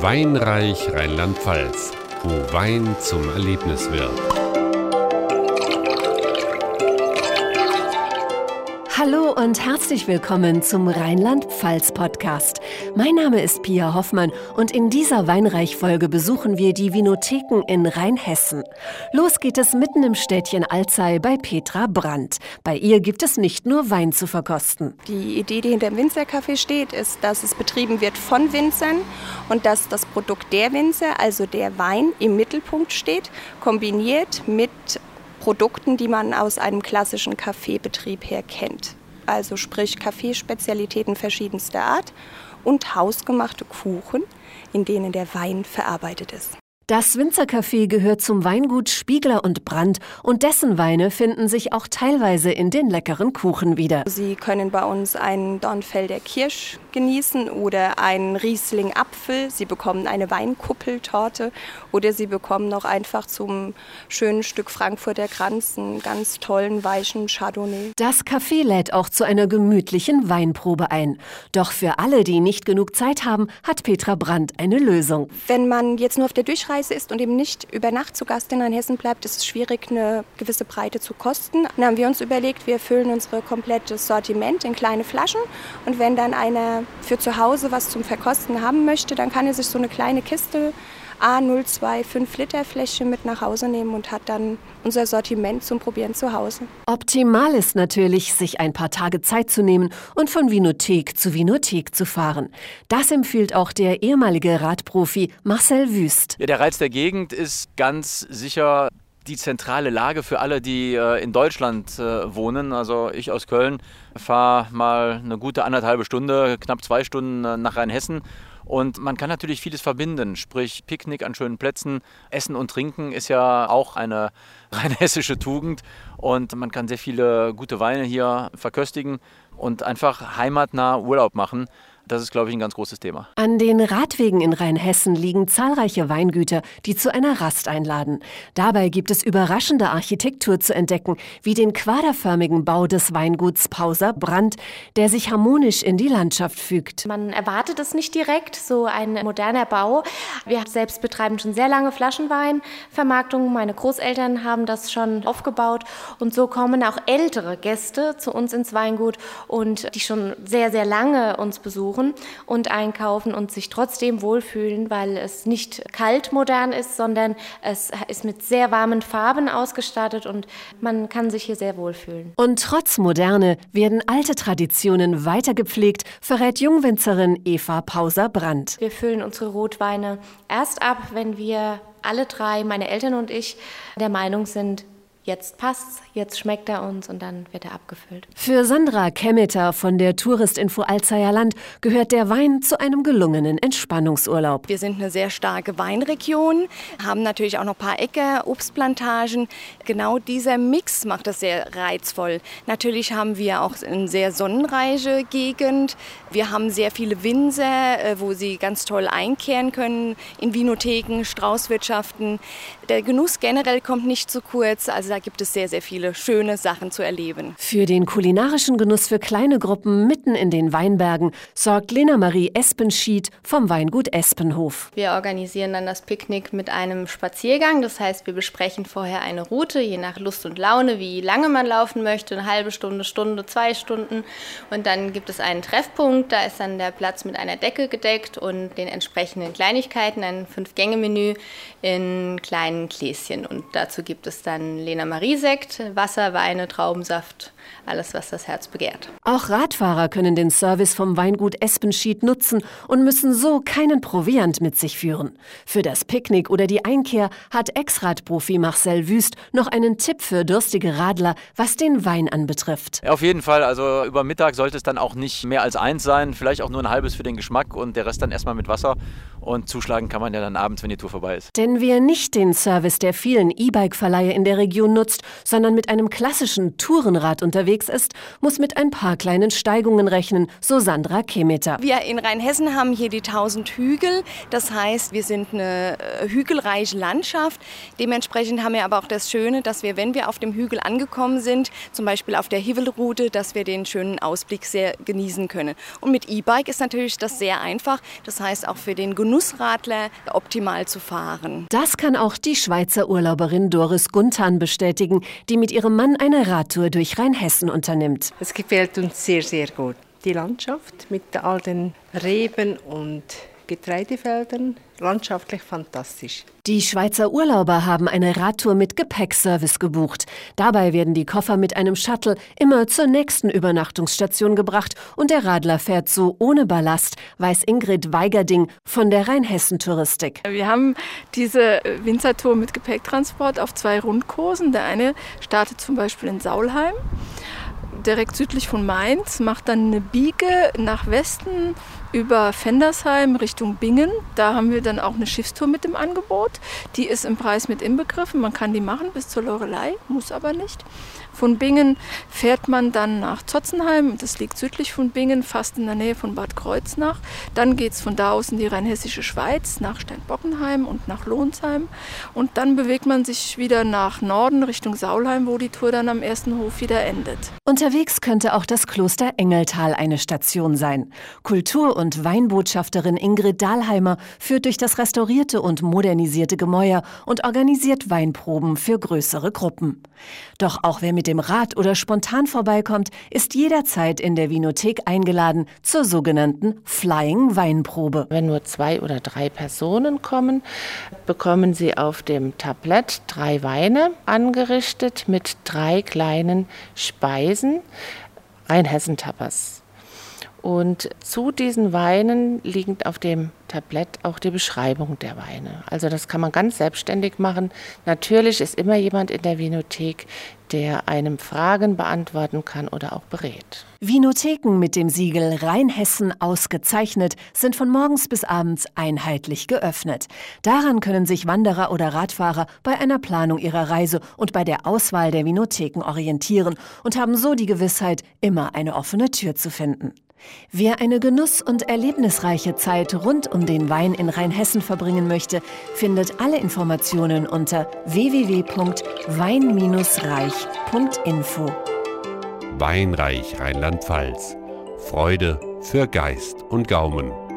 Weinreich Rheinland-Pfalz, wo Wein zum Erlebnis wird. Und herzlich willkommen zum Rheinland-Pfalz-Podcast. Mein Name ist Pia Hoffmann und in dieser Weinreich-Folge besuchen wir die Vinotheken in Rheinhessen. Los geht es mitten im Städtchen Alzey bei Petra Brandt. Bei ihr gibt es nicht nur Wein zu verkosten. Die Idee, die hinter dem Winzercafé steht, ist, dass es betrieben wird von Winzern und dass das Produkt der Winzer, also der Wein, im Mittelpunkt steht, kombiniert mit Produkten, die man aus einem klassischen Kaffeebetrieb her kennt. Also sprich Kaffeespezialitäten verschiedenster Art und hausgemachte Kuchen, in denen der Wein verarbeitet ist. Das Winzercafé gehört zum Weingut Spiegler und Brandt und dessen Weine finden sich auch teilweise in den leckeren Kuchen wieder. Sie können bei uns einen Dornfelder Kirsch genießen oder einen Riesling Apfel. Sie bekommen eine Weinkuppeltorte oder Sie bekommen noch einfach zum schönen Stück Frankfurter Kranz einen ganz tollen weichen Chardonnay. Das Café lädt auch zu einer gemütlichen Weinprobe ein. Doch für alle, die nicht genug Zeit haben, hat Petra Brandt eine Lösung. Wenn man jetzt nur auf der Durchreise Durchreise ist und eben nicht über Nacht zu Gast in Hessen bleibt, ist es schwierig, eine gewisse Breite zu kosten. Dann haben wir uns überlegt, wir füllen unser komplettes Sortiment in kleine Flaschen und wenn dann einer für zu Hause was zum Verkosten haben möchte, dann kann er sich so eine kleine Kiste A02 5 Liter Fläche mit nach Hause nehmen und hat dann unser Sortiment zum Probieren zu Hause. Optimal ist natürlich, sich ein paar Tage Zeit zu nehmen und von Vinothek zu Vinothek zu fahren. Das empfiehlt auch der ehemalige Radprofi Marcel Wüst. Ja, der Reiz der Gegend ist ganz sicher die zentrale Lage für alle, die äh, in Deutschland äh, wohnen. Also ich aus Köln fahre mal eine gute anderthalbe Stunde, knapp zwei Stunden äh, nach Rheinhessen und man kann natürlich vieles verbinden, sprich Picknick an schönen Plätzen, Essen und Trinken ist ja auch eine rein hessische Tugend und man kann sehr viele gute Weine hier verköstigen und einfach heimatnah Urlaub machen. Das ist, glaube ich, ein ganz großes Thema. An den Radwegen in Rheinhessen liegen zahlreiche Weingüter, die zu einer Rast einladen. Dabei gibt es überraschende Architektur zu entdecken, wie den quaderförmigen Bau des Weinguts Pauser Brand, der sich harmonisch in die Landschaft fügt. Man erwartet es nicht direkt, so ein moderner Bau. Wir selbst betreiben schon sehr lange Flaschenweinvermarktung. Meine Großeltern haben das schon aufgebaut und so kommen auch ältere Gäste zu uns ins Weingut und die schon sehr, sehr lange uns besuchen besuchen und einkaufen und sich trotzdem wohlfühlen, weil es nicht kalt modern ist, sondern es ist mit sehr warmen Farben ausgestattet und man kann sich hier sehr wohlfühlen. Und trotz Moderne werden alte Traditionen weiter gepflegt, verrät Jungwinzerin Eva Pauser-Brandt. Wir füllen unsere Rotweine erst ab, wenn wir alle drei, meine Eltern und ich, der Meinung sind, jetzt passt's, jetzt schmeckt er uns und dann wird er abgefüllt. Für Sandra Kemmeter von der Touristinfo Alzeier Land gehört der Wein zu einem gelungenen Entspannungsurlaub. Wir sind eine sehr starke Weinregion, haben natürlich auch noch ein paar Äcker, Obstplantagen. Genau dieser Mix macht das sehr reizvoll. Natürlich haben wir auch eine sehr sonnenreiche Gegend. Wir haben sehr viele Winzer, äh, wo sie ganz toll einkehren können in Vinotheken, Straußwirtschaften. Der Genuss generell kommt nicht zu kurz. Also gibt es sehr, sehr viele schöne Sachen zu erleben. Für den kulinarischen Genuss für kleine Gruppen mitten in den Weinbergen sorgt Lena Marie Espenschied vom Weingut Espenhof. Wir organisieren dann das Picknick mit einem Spaziergang. Das heißt, wir besprechen vorher eine Route, je nach Lust und Laune, wie lange man laufen möchte, eine halbe Stunde, Stunde, zwei Stunden. Und dann gibt es einen Treffpunkt, da ist dann der Platz mit einer Decke gedeckt und den entsprechenden Kleinigkeiten, ein Fünf-Gänge-Menü in kleinen Gläschen. Und dazu gibt es dann Lena Marie-Sekt, Wasser, Weine, Traubensaft, alles, was das Herz begehrt. Auch Radfahrer können den Service vom Weingut Espenschied nutzen und müssen so keinen Proviant mit sich führen. Für das Picknick oder die Einkehr hat Ex-Radprofi Marcel Wüst noch einen Tipp für durstige Radler, was den Wein anbetrifft. Ja, auf jeden Fall. Also über Mittag sollte es dann auch nicht mehr als eins sein. Vielleicht auch nur ein halbes für den Geschmack und der Rest dann erstmal mit Wasser. Und zuschlagen kann man ja dann abends, wenn die Tour vorbei ist. Denn wer nicht den Service der vielen E-Bike-Verleihe in der Region nutzt, sondern mit einem klassischen Tourenrad unterwegs ist, muss mit ein paar kleinen Steigungen rechnen, so Sandra Kemeter. Wir in Rheinhessen haben hier die 1000 Hügel. Das heißt, wir sind eine äh, hügelreiche Landschaft. Dementsprechend haben wir aber auch das Schöne, dass wir, wenn wir auf dem Hügel angekommen sind, zum Beispiel auf der Hivelroute, dass wir den schönen Ausblick sehr genießen können. Und mit E-Bike ist natürlich das sehr einfach. Das heißt auch für den Genussradler optimal zu fahren. Das kann auch die Schweizer Urlauberin Doris Guntan bestätigen, die mit ihrem Mann eine Radtour durch Rheinhessen unternimmt. Es gefällt uns sehr, sehr gut. Die Landschaft mit all den Reben und Getreidefeldern, landschaftlich fantastisch. Die Schweizer Urlauber haben eine Radtour mit Gepäckservice gebucht. Dabei werden die Koffer mit einem Shuttle immer zur nächsten Übernachtungsstation gebracht und der Radler fährt so ohne Ballast, weiß Ingrid Weigerding von der Rheinhessen Touristik. Wir haben diese Winzertour mit Gepäcktransport auf zwei Rundkursen. Der eine startet zum Beispiel in Saulheim direkt südlich von Mainz, macht dann eine Biege nach Westen über Fendersheim Richtung Bingen. Da haben wir dann auch eine Schiffstour mit im Angebot. Die ist im Preis mit inbegriffen. Man kann die machen bis zur Lorelei, muss aber nicht. Von Bingen fährt man dann nach Zotzenheim, das liegt südlich von Bingen, fast in der Nähe von Bad Kreuznach. Dann geht es von da aus in die rheinhessische Schweiz, nach Steinbockenheim und nach Lohnsheim. Und dann bewegt man sich wieder nach Norden Richtung Saulheim, wo die Tour dann am ersten Hof wieder endet. Unterwegs könnte auch das Kloster Engeltal eine Station sein. Kultur- und Weinbotschafterin Ingrid Dahlheimer führt durch das restaurierte und modernisierte Gemäuer und organisiert Weinproben für größere Gruppen. Doch auch wer dem Rad oder spontan vorbeikommt, ist jederzeit in der Vinothek eingeladen zur sogenannten Flying Weinprobe. Wenn nur zwei oder drei Personen kommen, bekommen sie auf dem Tablett drei Weine angerichtet mit drei kleinen Speisen. Rheinhessen-Tapas. Und zu diesen Weinen liegt auf dem Tablett auch die Beschreibung der Weine. Also das kann man ganz selbstständig machen. Natürlich ist immer jemand in der Vinothek, der einem Fragen beantworten kann oder auch berät. Vinotheken mit dem Siegel Rheinhessen ausgezeichnet sind von morgens bis abends einheitlich geöffnet. Daran können sich Wanderer oder Radfahrer bei einer Planung ihrer Reise und bei der Auswahl der Vinotheken orientieren und haben so die Gewissheit, immer eine offene Tür zu finden. Wer eine genuss- und erlebnisreiche Zeit rund um den Wein in Rheinhessen verbringen möchte, findet alle Informationen unter www.wein-reich.info. Weinreich Rheinland-Pfalz. Freude für Geist und Gaumen.